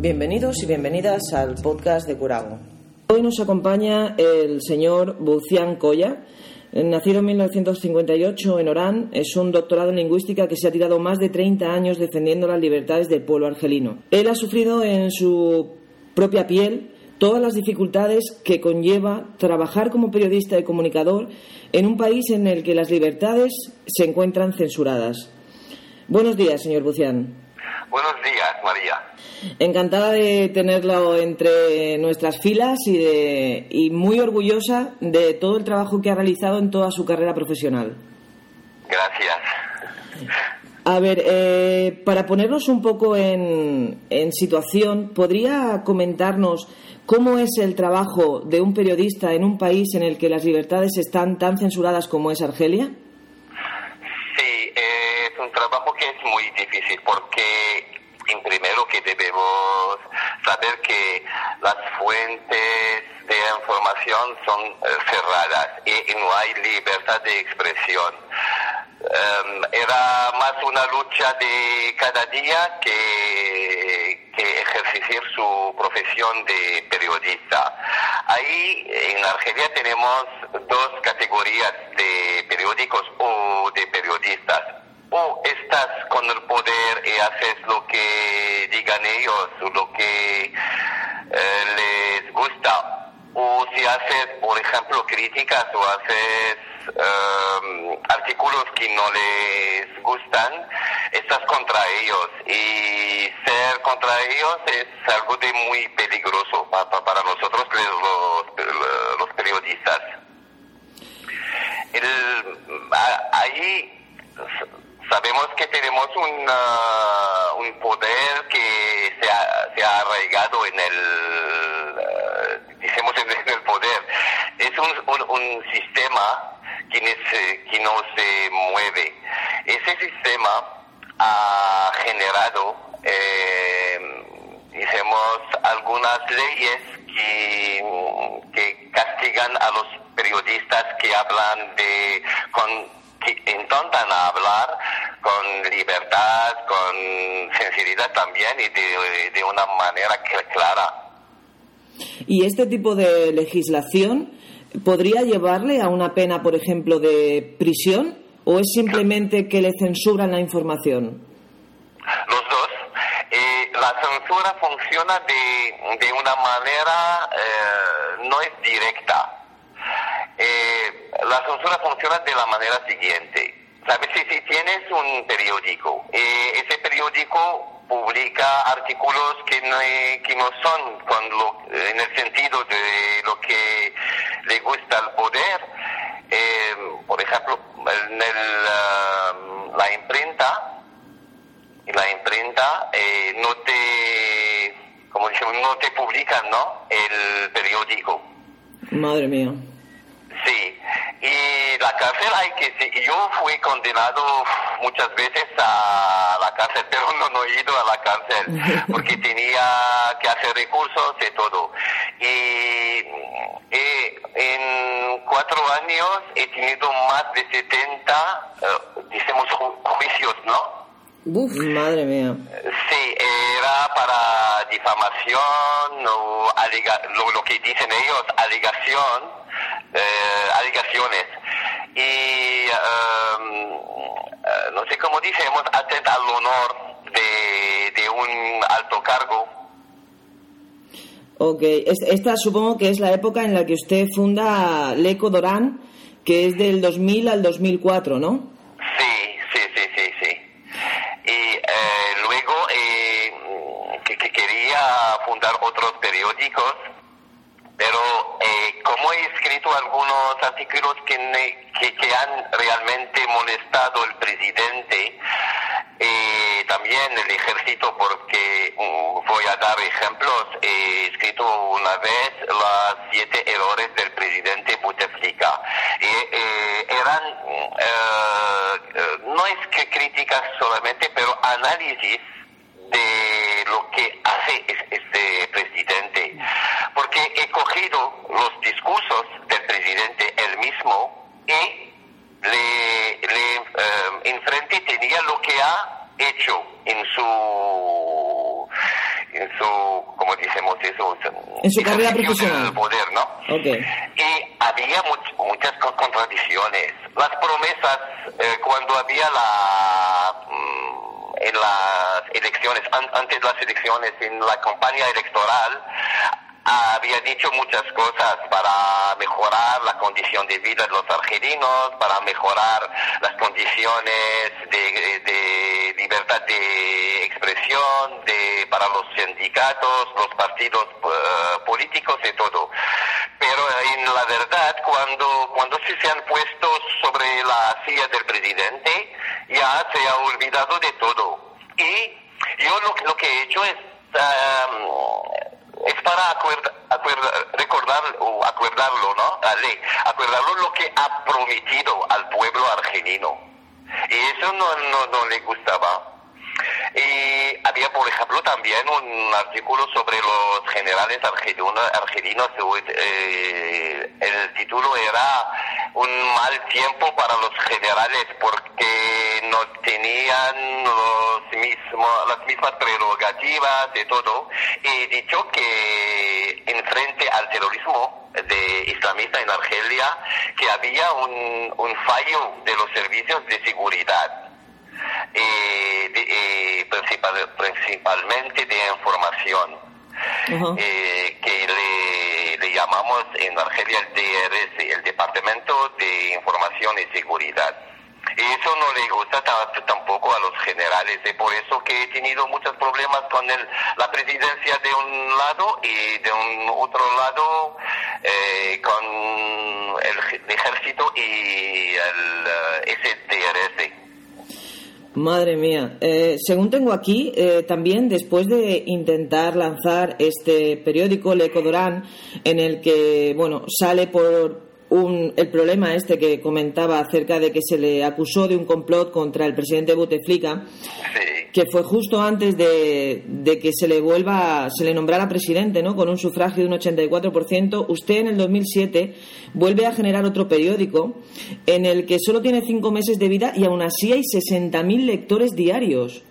Bienvenidos y bienvenidas al podcast de Curago. Hoy nos acompaña el señor Bucián Coya. Nacido en 1958 en Orán, es un doctorado en lingüística que se ha tirado más de 30 años defendiendo las libertades del pueblo argelino. Él ha sufrido en su propia piel todas las dificultades que conlleva trabajar como periodista y comunicador en un país en el que las libertades se encuentran censuradas. Buenos días, señor Bucián. Buenos días, María. Encantada de tenerlo entre nuestras filas y, de, y muy orgullosa de todo el trabajo que ha realizado en toda su carrera profesional. Gracias. A ver, eh, para ponernos un poco en, situación, ¿podría comentarnos cómo es el trabajo de un periodista en un país en el que las libertades están tan censuradas como es Argelia? Sí, eh, es un trabajo que es muy difícil porque primero que debemos saber que las fuentes de información son eh, cerradas y no hay libertad de expresión. Em, era más una lucha de cada día que, que ejercer su profesión de periodista. Ahí en Argelia tenemos dos categorías de periódicos o de periodistas. O estás con el poder y haces lo que digan ellos, lo que eh, les gusta. O si haces, por ejemplo, críticas o haces um, artículos que no les gustan, estás contra ellos. Y ser contra ellos es algo de muy peligroso pa- pa- para nosotros los, los periodistas. El, a- ahí sabemos que tenemos un, ah, un poder que se ha, se ha arraigado en el, el, en el poder. Es un, un, un sistema que, no se- que no se mueve. Ese sistema ha generado, eh, algunas leyes que, castigan a los periodistas que hablan de, con, que intentan hablar con libertad, con sinceridad también y de, de una manera cl- clara. ¿Y este tipo de legislación podría llevarle a una pena, por ejemplo, de prisión? ¿O es simplemente que le censuran la información? Los dos. Eh, la censura funciona de, una manera, eh, no es directa. Eh, la censura funciona de la manera siguiente. ¿Sabes? Si, tienes un periódico, eh, ese periódico publica artículos que no, que no son con lo, en el sentido de lo que gusta al poder. Eh, por ejemplo, en el, ah, la imprenta, la imprenta eh, no te, como decimos, no te publican, ¿no? El periódico. Madre mía. Sí, y la cárcel hay que, sí, yo fui condenado muchas veces a la cárcel, pero no, no he ido a la cárcel porque tenía que hacer recursos y todo. Y eh, en cuatro años he tenido más de 70, eh, decimos, ju- juicios, ¿no? Uf, madre mía. Sí, era para difamación o alega- lo, lo que dicen ellos, alegación, eh, Y eh, no sé cómo decimos, atenta al honor de, de un alto cargo. Ok, es- esta supongo que es la época en la que usted funda Leco Dorán, que es del 2000 al 2004, ¿no? Sí, sí, sí, sí, sí. Y eh, luego eh, que, que quería fundar otros periódicos pero eh, como he escrito algunos artículos que, ne- que, que han realmente molestado al presidente, eh, también el ejército, porque mm, voy a dar ejemplos, he escrito una vez los siete errores del presidente Bouteflika. Y, eh, eran, eh, eh, no es que críticas solamente, pero análisis de discursos del presidente él mismo y le, le eh, enfrente tenía lo que ha hecho en su en su como decimos eso En su carrera profesional. del poder no Ok. y había much- muchas co- contradicciones. Las promesas, eh, cuando había la. mm, en las elecciones, an- antes de las elecciones, en la campaña electoral, había dicho muchas cosas para mejorar la condición de vida de los argelinos, para mejorar las condiciones de, libertad de expresión, de, para los sindicatos, los partidos eh, políticos y todo. Pero en la verdad, cuando, cuando sí se han puesto sobre la silla del presidente, ya se ha olvidado de todo. Y yo lo, lo que he hecho es um, es para acuerda- acuerda- recordar o acordarlo, ¿no? Ale, acordarlo lo que ha prometido al pueblo argelino. Y eso no, no, no le gustaba. Y había, por ejemplo, también un artículo sobre los generales argelinos. argelinos eh, el título era Un mal tiempo para los generales porque no tenían los mismos, las mismas prerrogativas y todo. Y he dicho que en frente al terrorismo de islamista en Argelia, que había un, un fallo de los servicios de seguridad eh, de- eh, principal- principalmente de información, eh, llamamos en Argelia el DRS, el Departamento de Información y Seguridad. Y eso no le gusta ta- tampoco a los generales, y por eso que he tenido muchos problemas con el- la presidencia de un lado y de un otro lado eh, con el, el ejército y el eh, SDRS. Madre mía. Eh, según tengo aquí, eh, también después de intentar lanzar este periódico, Le Codorán, en el que, bueno, sale por un, el problema este que comentaba acerca de que se le acusó de un complot contra el presidente Bouteflika, Sí. que fue justo antes de, de que se le vuelva, se le nombrara presidente, ¿no? Con un sufragio de un 84%. Usted en el 2007 vuelve a generar otro periódico en el que solo tiene cinco meses de vida y aún así hay 60.000 lectores diarios.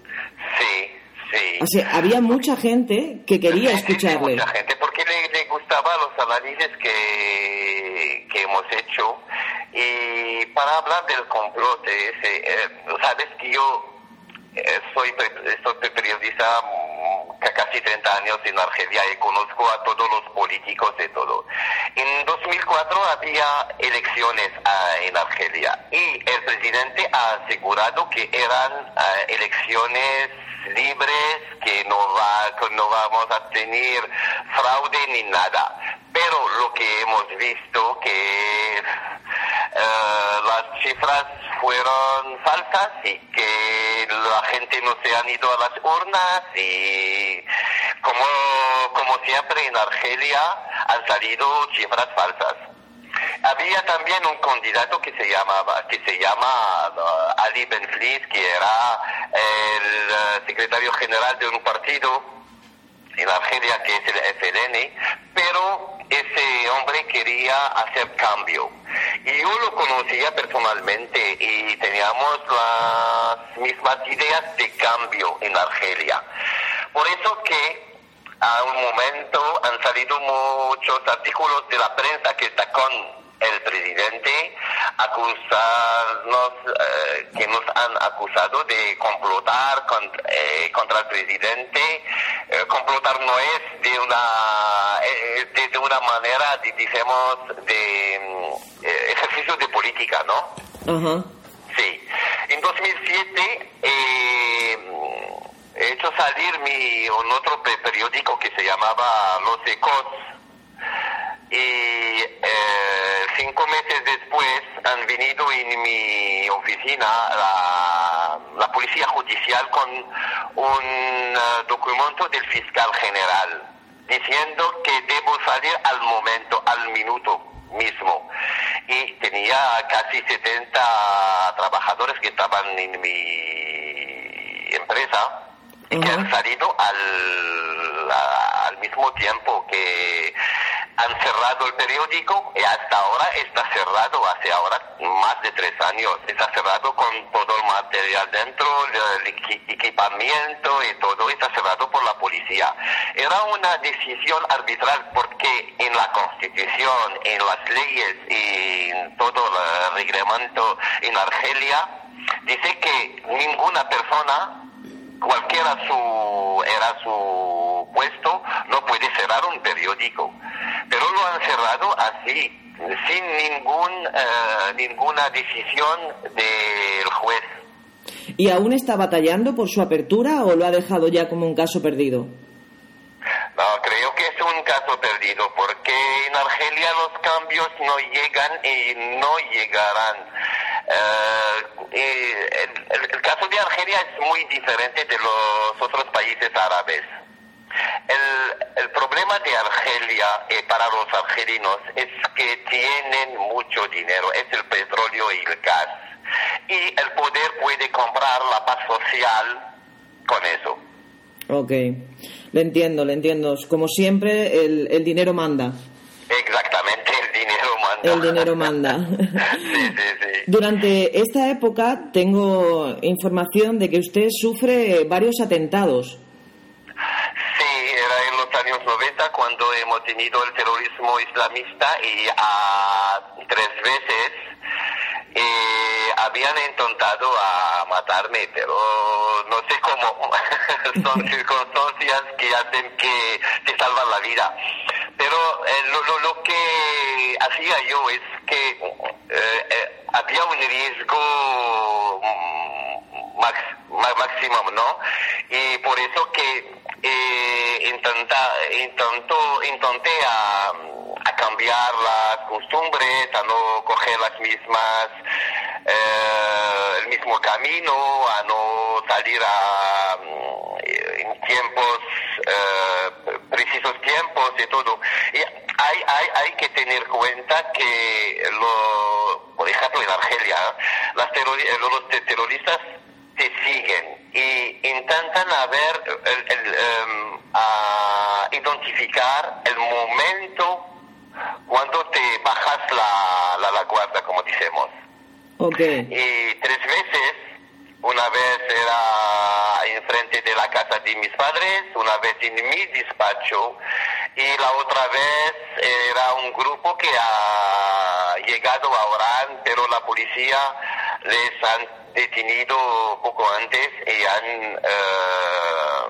Sí, sí. O sea, había mucha gente que quería sí, escucharle. Mucha gente, porque para hablar del complot, ese, eh, sabes que yo eh, soy, soy pe- periodista mm, casi 30 años en Argelia y conozco a todos los políticos y todo. En 2004 había elecciones ah, en Argelia y el presidente ha asegurado que eran ah, elecciones libres, que no, va, que no vamos a tener fraude ni nada. Pero lo que hemos visto que eh, las cifras fueron falsas y que la gente no se han ido a las urnas y como, como siempre en Argelia han salido cifras falsas. Había también un candidato que se llamaba, que se llama Ali Benflis, que era el uh, secretario general de un partido en Argelia que es el FLN, pero ese hombre quería hacer cambio. Y yo lo conocía personalmente y teníamos las mismas ideas de cambio en Argelia. Por eso que a un momento han salido muchos artículos de la prensa que está con el presidente acusarnos, eh, que nos han acusado de complotar contra, eh, contra el presidente. Eh, complotar no es de una, eh, de, de una manera, de mm, eh, ejercicio de política, ¿no? Sí. En 2007 eh, he hecho salir mi, un otro pe- periódico que se llamaba Los Ecos y cinco meses después han venido en mi oficina la, la policía judicial con un eh, documento del fiscal general diciendo que debo salir al momento, al minuto mismo. Y tenía casi 70 trabajadores que estaban en mi empresa y que han salido al, al mismo tiempo que han cerrado el periódico y hasta ahora está cerrado, hace ahora más de tres años, está cerrado con todo el material dentro, el equi- equipamiento y todo está cerrado por la policía. Era una decisión arbitral porque en la constitución, en las leyes y en todo el reglamento en Argelia, dice que ninguna persona cualquiera su era su puesto no puede cerrar un periódico pero lo han cerrado así sin ningún eh, ninguna decisión del juez. ¿Y aún está batallando por su apertura o lo ha dejado ya como un caso perdido? no creo que es un caso perdido porque en Argelia los cambios no llegan y no llegarán. El, el- el caso de Argelia es muy diferente de los otros países árabes El, el problema de Argelia eh, para los argelinos es que tienen mucho dinero, es el petróleo y el gas. Y el poder puede comprar la paz social con eso. Ok, le entiendo, le entiendo. Como siempre, el, el dinero manda. Exactamente, el dinero manda. El dinero manda. sí, sí, sí. Durante esta época tengo información de que usted sufre varios atentados. Sí, era en los años 90 cuando hemos tenido el terrorismo islamista y a tres veces eh, habían intentado a matarme, pero no sé cómo. Son circunstancias que hacen que te salvan la vida. Pero eh, lo, lo, lo que hacía yo es que eh, eh, había un riesgo mm, max, ma- máximo, ¿no? Y por eso que eh, intenta, intentó, intenté a, cambiar las costumbres, a no coger las mismas, eh, el mismo camino, a no salir a, mm, en tiempos, eh, precisos tiempos y todo. Y hay, hay, hay que tener cuenta que, lo, por ejemplo, en Argelia, las los te- terroristas te siguen y intentan a ver, el- el, em, a identificar el momento cuando te bajas la, la, la guardia, como decimos. Ok, Y tres veces, una vez era enfrente de la casa de mis padres, una vez en mi despacho y la otra vez era un grupo que ha llegado a Orán, pero la policía les han detenido poco antes y han, eh,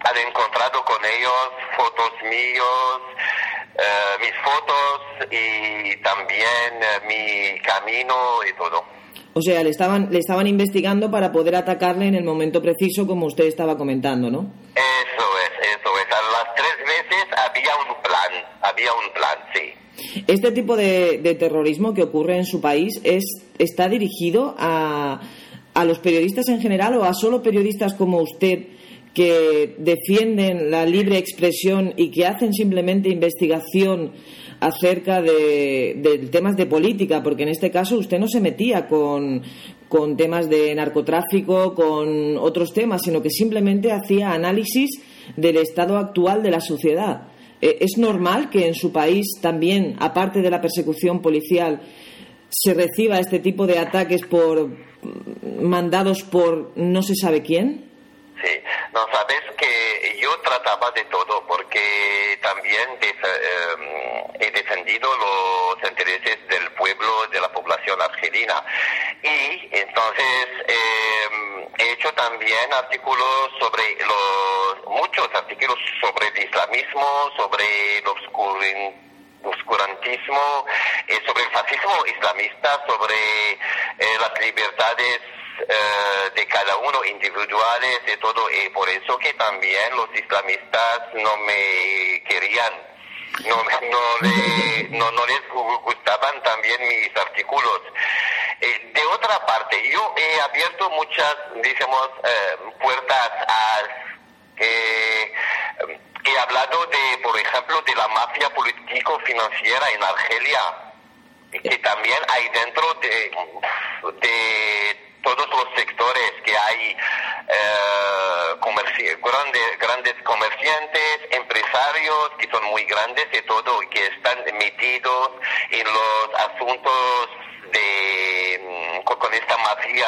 han encontrado con ellos fotos míos, eh, mis fotos y también eh, mi camino y todo. o sea, le estaban, le estaban investigando para poder atacarle en el momento preciso, como usted estaba comentando, ¿no? Eso es, eso es. A las tres veces había un plan, había un plan, sí. Este tipo de, terrorismo que ocurre en su país es, está dirigido a, a los periodistas en general o a solo periodistas como usted que defienden la libre expresión y que hacen simplemente investigación acerca de, de temas de política, porque en este caso usted no se metía con, con temas de narcotráfico, con otros temas, sino que simplemente hacía análisis del estado actual de la sociedad. Eh, ¿Es normal que en su país también, aparte de la persecución policial, se reciba este tipo de ataques por mm, mandados por no se sabe quién? Sí, no sabes que yo trataba de todo porque también eh, he defendido los intereses del pueblo, de la población argelina. Y entonces eh, he hecho también artículos sobre los, muchos artículos sobre el islamismo, sobre el oscurantismo, eh, sobre el fascismo islamista, sobre eh, las libertades eh, de cada uno individuales y todo, y por eso que también los islamistas no me querían. no, no, le- no, no les gu- gustaban también mis artículos. Eh, de otra parte, yo he abierto muchas, digamos, eh, puertas a... eh, he hablado de, por ejemplo, de la mafia político-financiera en Argelia, que también hay dentro de, de todos los sectores que hay eh, comerci- grande- grandes comerciantes, empresarios que son muy grandes y todo, y que están metidos en los asuntos de mm, con, con esta mafia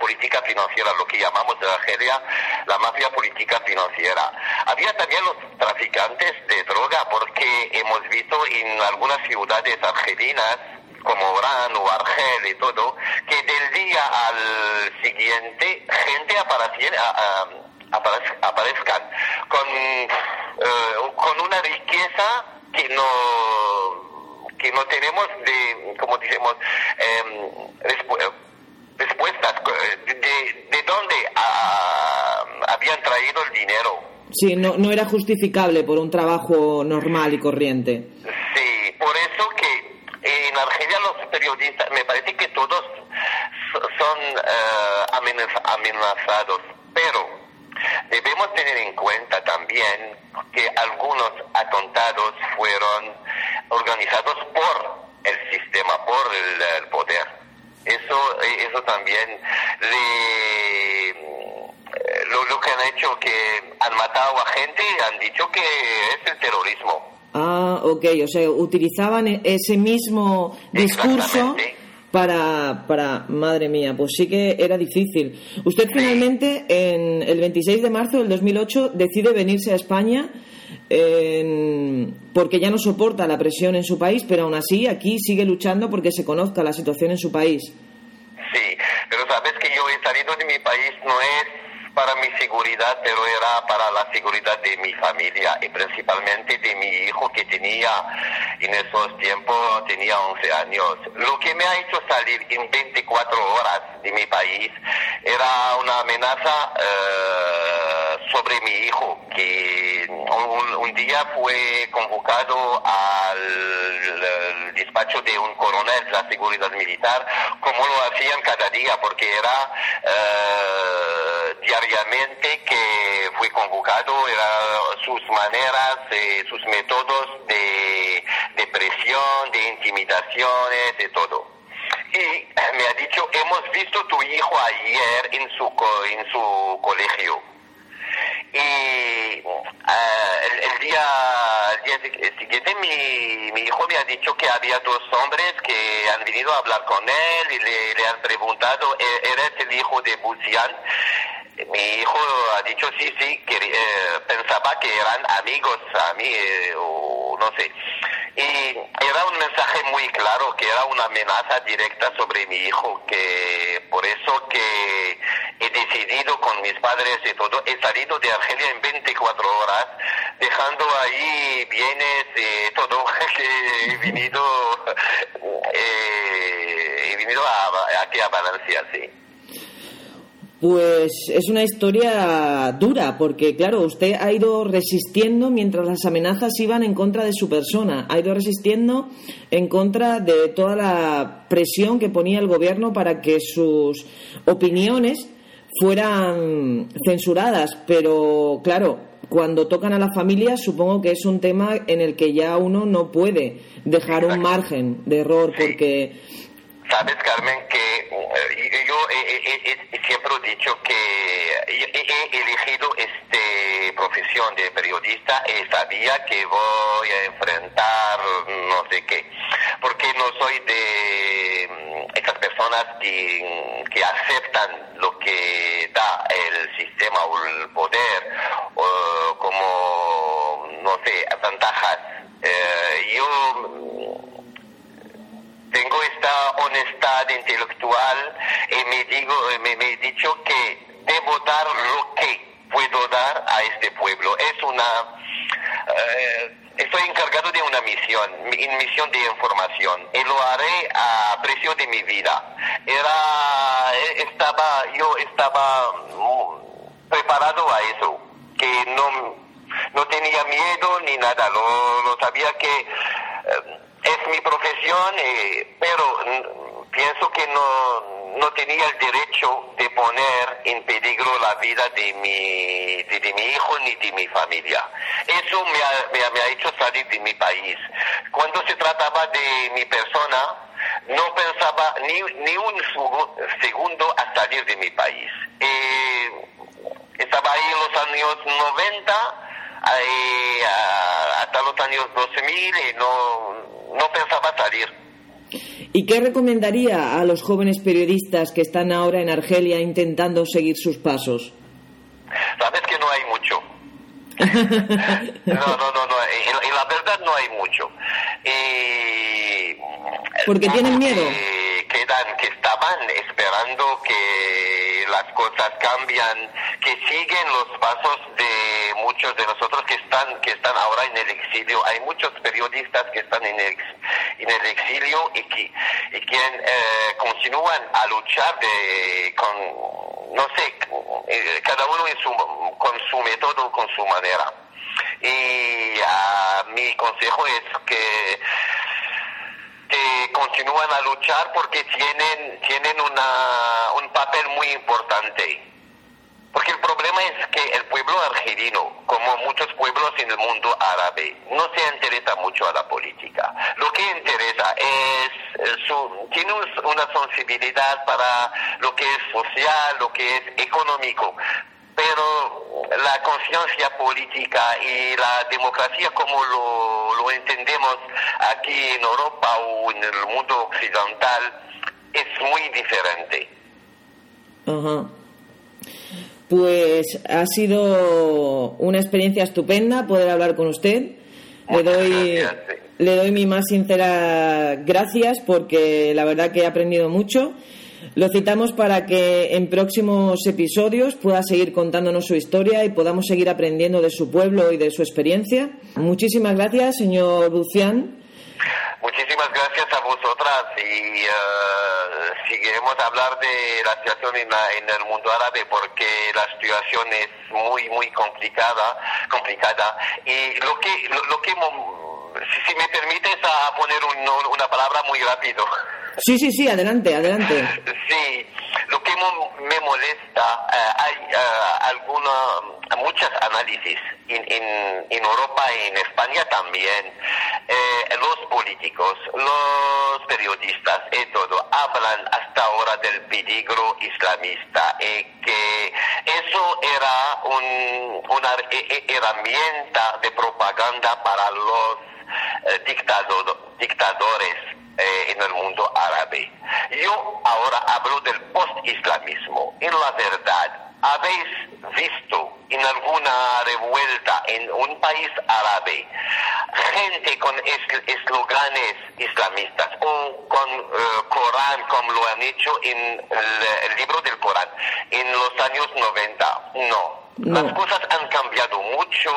política financiera, lo que llamamos en Argelia la mafia política financiera. Había también los traficantes de droga, porque hemos visto en algunas ciudades argelinas como Oran o Argel y todo, que del día al siguiente gente aparecien- a- a- aparez- aparezcan con, eh, con una riqueza que no que no tenemos de, como decimos, em, respu- eh, respuestas de, de, de dónde ah, habían traído el dinero. Sí, no, no era justificable por un trabajo normal y corriente. Sí, por eso que en Argelia los periodistas, me parece que todos so- son amenaz- amenazados, pero debemos tener en cuenta también que algunos atentados fueron organizados por el sistema, por el, poder. Eso, eso también le, eh, lo, lo que han hecho que han matado a gente han dicho que es el terrorismo. Ah, ok, o sea, utilizaban e- ese mismo discurso para, para, madre mía, pues sí que era difícil. Usted finalmente, en el 26 de marzo del 2008, decide venirse a España porque ya no soporta la presión en su país, pero aún así aquí sigue luchando porque se conozca la situación en su país. Sí, pero sabes que yo he salido de mi país no es para mi seguridad, pero era para la seguridad de mi familia y principalmente de mi hijo que tenía en esos tiempos, tenía 11 años. Lo que me ha hecho salir en 24 horas de mi país era una amenaza eh, sobre mi hijo, que un, día fue convocado al, al despacho de un coronel de la seguridad militar, como lo hacían cada día, porque era eh, diariamente que fue convocado, era sus maneras, eh, sus métodos de, de presión, de intimidaciones, de todo. Y me ha dicho, hemos visto tu hijo ayer en su, co- en su colegio. Y ah, el, día, el día si- siguiente mi, mi hijo me ha dicho que había dos hombres que han venido a hablar con él y le, han preguntado, "¿E- ¿eres el hijo de Bucian? Mi hijo ha dicho sí, sí, que eh, pensaba que eran amigos a mí, eh, o no sé. Y era un mensaje muy claro, que era una amenaza directa sobre mi hijo, que por eso que he decidido con mis padres y todo, he salido de Argelia en 24 horas, dejando ahí bienes y todo, que he venido, eh, he venido a, aquí a Valencia, sí. Pues es una historia dura, porque claro, usted ha ido resistiendo mientras las amenazas iban en contra de su persona, ha ido resistiendo en contra de toda la presión que ponía el gobierno para que sus opiniones fueran censuradas, pero claro, cuando tocan a la familia supongo que es un tema en el que ya uno no puede dejar un margen de error porque Sabes, Carmen, que eh, yo he- siempre he dicho que he, elegido esta profesión de periodista y sabía que voy a enfrentar no sé qué, porque no soy de mm, esas personas que, que aceptan lo que da el sistema o el poder, o como, no sé, ventajas. Eh, yo tengo esta honestidad intelectual y me digo me, me he dicho que debo dar lo que puedo dar a este pueblo. Es una eh, estoy encargado de una misión misión de información y lo haré a precio de mi vida. Era eh, estaba yo estaba mm, preparado a eso que no no tenía miedo ni nada, lo, lo sabía que eh, es mi profesión, eh, pero pienso que no, no tenía el derecho de poner en peligro la vida de mi, de, mi hijo ni de mi familia. Eso me ha, me ha- hecho salir de mi país. Cuando se trataba de mi persona, no pensaba ni, ni un segundo a salir de mi país. Eh, estaba ahí en los años 90, ahí, ah, hasta los años 2000 y no, no pensaba salir. ¿Y qué recomendaría a los jóvenes periodistas que están ahora en Argelia intentando seguir sus pasos? Sabes que no hay mucho. No, no, no, no. En la verdad no hay mucho. Y, Porque tienen miedo. Que quedan, que estaban esperando que las cosas cambian, que siguen los pasos de muchos de nosotros que están, que están ahora en el exilio. Hay muchos periodistas que están en el, en el exilio y que, y que eh, continúan a luchar de, con, no sé, eh, cada uno en su, con su método, con su manera. Y ah, mi consejo es que que continúan a luchar porque tienen tienen una, un papel muy importante. Porque el problema es que el pueblo argelino, como muchos pueblos en el mundo árabe, no se interesa mucho a la política. Lo que interesa es eh, su, tiene un- una sensibilidad para lo que es social, lo que es económico, pero la conciencia política y la democracia como lo, lo entendemos aquí en Europa o en el mundo occidental es muy diferente. Ajá. Pues ha sido una experiencia estupenda poder hablar con usted. Le doy, le doy mi más sincera gracias porque la verdad que he aprendido mucho. Lo citamos para que en próximos episodios pueda seguir contándonos su historia y podamos seguir aprendiendo de su pueblo y de su experiencia. Muchísimas gracias, señor Bucián. Muchísimas gracias a vosotras y eh, seguiremos a hablar de la situación en, la- en el mundo árabe porque la situación es muy muy complicada complicada y lo que lo, lo que si, si me permites a poner un- una palabra muy rápido Sí, sí, sí, adelante, adelante. Sí, lo que me molesta, eh, hay eh, alguna, muchos análisis en, en, en Europa y en España también. Eh, los políticos, los periodistas y todo hablan hasta ahora del peligro islamista y que eso era un, una he- he- herramienta de propaganda para los dictado- dictadores eh, en el mundo árabe. Yo ahora hablo del post-islamismo. En la verdad, ¿habéis visto en alguna revuelta en un país árabe gente con es- esloganes islamistas o con eh, Corán como lo han hecho en el, el libro del Corán en los años 90? No. No. Las cosas han cambiado mucho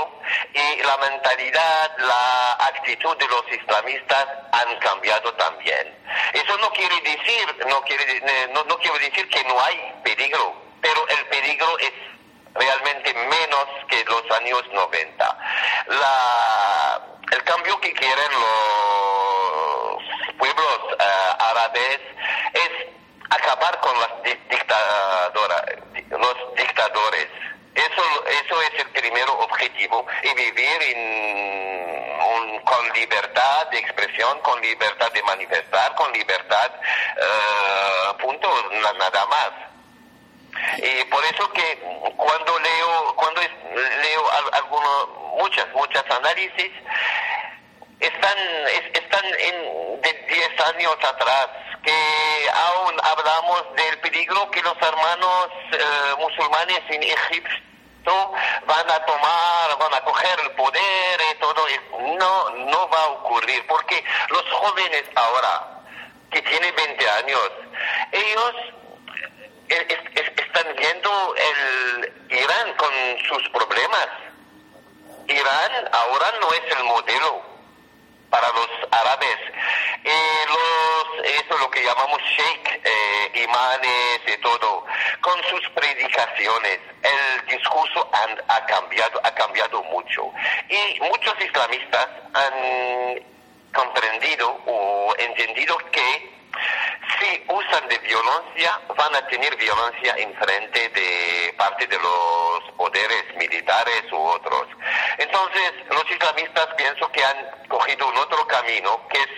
y la mentalidad, la actitud de los islamistas han cambiado también. Eso no quiere decir, no quiere, eh, no, no quiero decir que no hay peligro, pero el peligro es realmente menos que los años 90. La, el cambio que quieren los pueblos eh, árabes es acabar con las di- dictadoras, di- los dictadores. Eso, eso es el primer objetivo y vivir en un- con libertad de expresión, con libertad de manifestar, con libertad, eh, punto, na- nada más. Y por eso que cuando leo, cuando leo al- algunos, muchas, muchas análisis, están, es- están en, de 10 años atrás, que aún hablamos del peligro que los hermanos eh, musulmanes en Egipto van a tomar, van a coger el poder y todo. No, no va a ocurrir, porque los jóvenes ahora, que tienen 20 años, ellos es- están viendo el Irán con sus problemas. Irán ahora no es el modelo para los árabes. Eh, los, eso es lo que llamamos sheikh, eh, imanes y todo, sus predicaciones, el discurso han- ha, cambiado, ha cambiado mucho. Y muchos islamistas han comprendido o entendido que si usan de violencia, van a tener violencia en frente de parte de los poderes militares u otros. Entonces, los islamistas pienso que han cogido un otro camino que es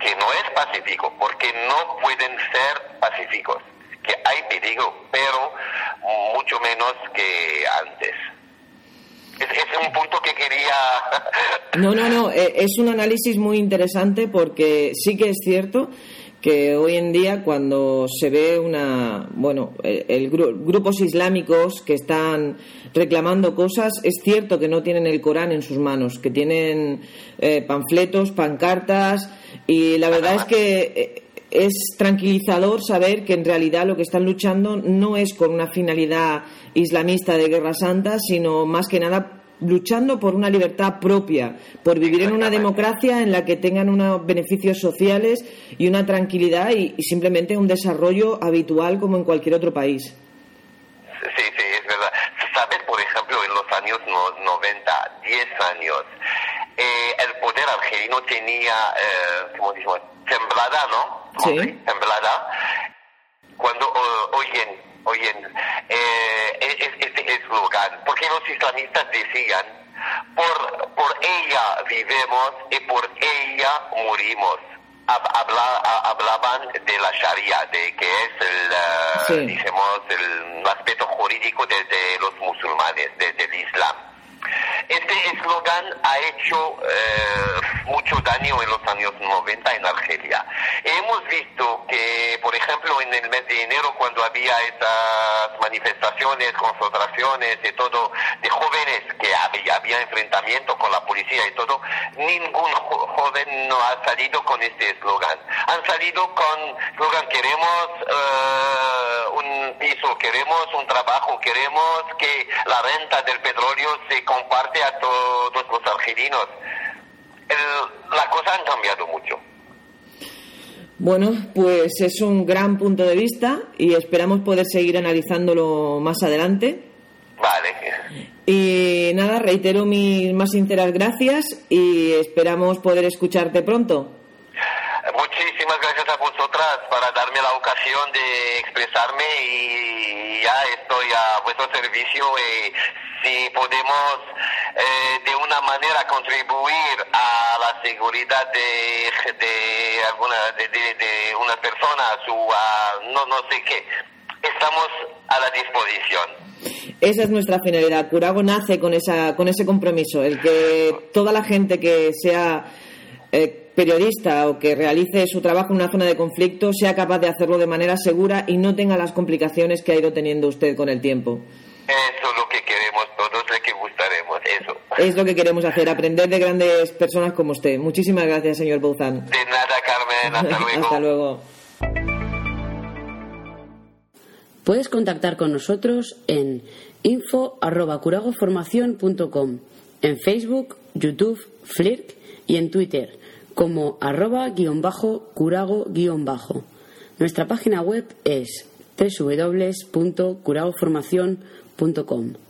que no es pacífico, porque no pueden ser pacíficos, que hay peligro, pero mucho menos que antes. Es, es un punto que quería... No, no, no, eh, es un análisis muy interesante porque sí que es cierto que hoy en día cuando se ve una, bueno, el, el gru- grupos islámicos que están reclamando cosas, es cierto que no tienen el Corán en sus manos, que tienen eh, panfletos, pancartas y la verdad es que eh, es tranquilizador saber que en realidad lo que están luchando no es con una finalidad islamista de guerra santa, sino más que nada luchando por una libertad propia, por vivir en una democracia en la que tengan unos beneficios sociales y una tranquilidad y, y simplemente un desarrollo habitual como en cualquier otro país. Sí, sí, es verdad. Sabes, por ejemplo, en los años no- 90, 10 años, eh, el poder argelino tenía, eh, ¿cómo decimos? Temblada, ¿no? Sí. Temblada. Cuando oyen, oyen eh, es- este eslogan, porque los islamistas decían, por, por ella vivemos y por ella morimos. Hab- habla- ha- hablaban de la Sharia, de que es el, eh, Sí. dijimos, el aspecto jurídico de, de los musulmanes, de- del Islam. Este eslogan ha hecho eh, mucho daño en los años 90 en Argelia. Hemos visto que, por ejemplo, en el mes de enero, cuando había esas manifestaciones, concentraciones y todo, de jóvenes que había, había enfrentamiento con la policía y todo, ningún jo- joven no ha salido con este eslogan. Han salido con eslogan, queremos eh, un piso, queremos un trabajo, queremos que la renta del petróleo se comparte a todos los argelinos. El- la cosa han cambiado mucho. Bueno, pues es un gran punto de vista y esperamos poder seguir analizándolo más adelante. Vale. Y nada, reitero mis más sinceras gracias y esperamos poder escucharte pronto. Muchísimas gracias a vosotras para darme la ocasión de expresarme y ya estoy a vuestro servicio y si podemos eh, de una manera contribuir a la seguridad de, de alguna de, de, de una persona, su ah, no no sé qué, estamos a la disposición. Esa es nuestra finalidad. Curago nace con, esa, con ese compromiso, el que toda la gente que sea eh, periodista o que realice su trabajo en una zona de conflicto sea capaz de hacerlo de manera segura y no tenga las complicaciones que ha ido teniendo usted con el tiempo. Eso es lo que queremos todos, lo que gustaremos, eso. Es lo que queremos hacer, aprender de grandes personas como usted. Muchísimas gracias, señor Bouzan. De nada, Carmen, hasta luego. Hasta luego. Puedes contactar con nosotros en info@curagoformacion.com, en Facebook, YouTube, Flirk y en Twitter como arroba guion bajo curago guion bajo. Nuestra página web es www.curagoformacion.com.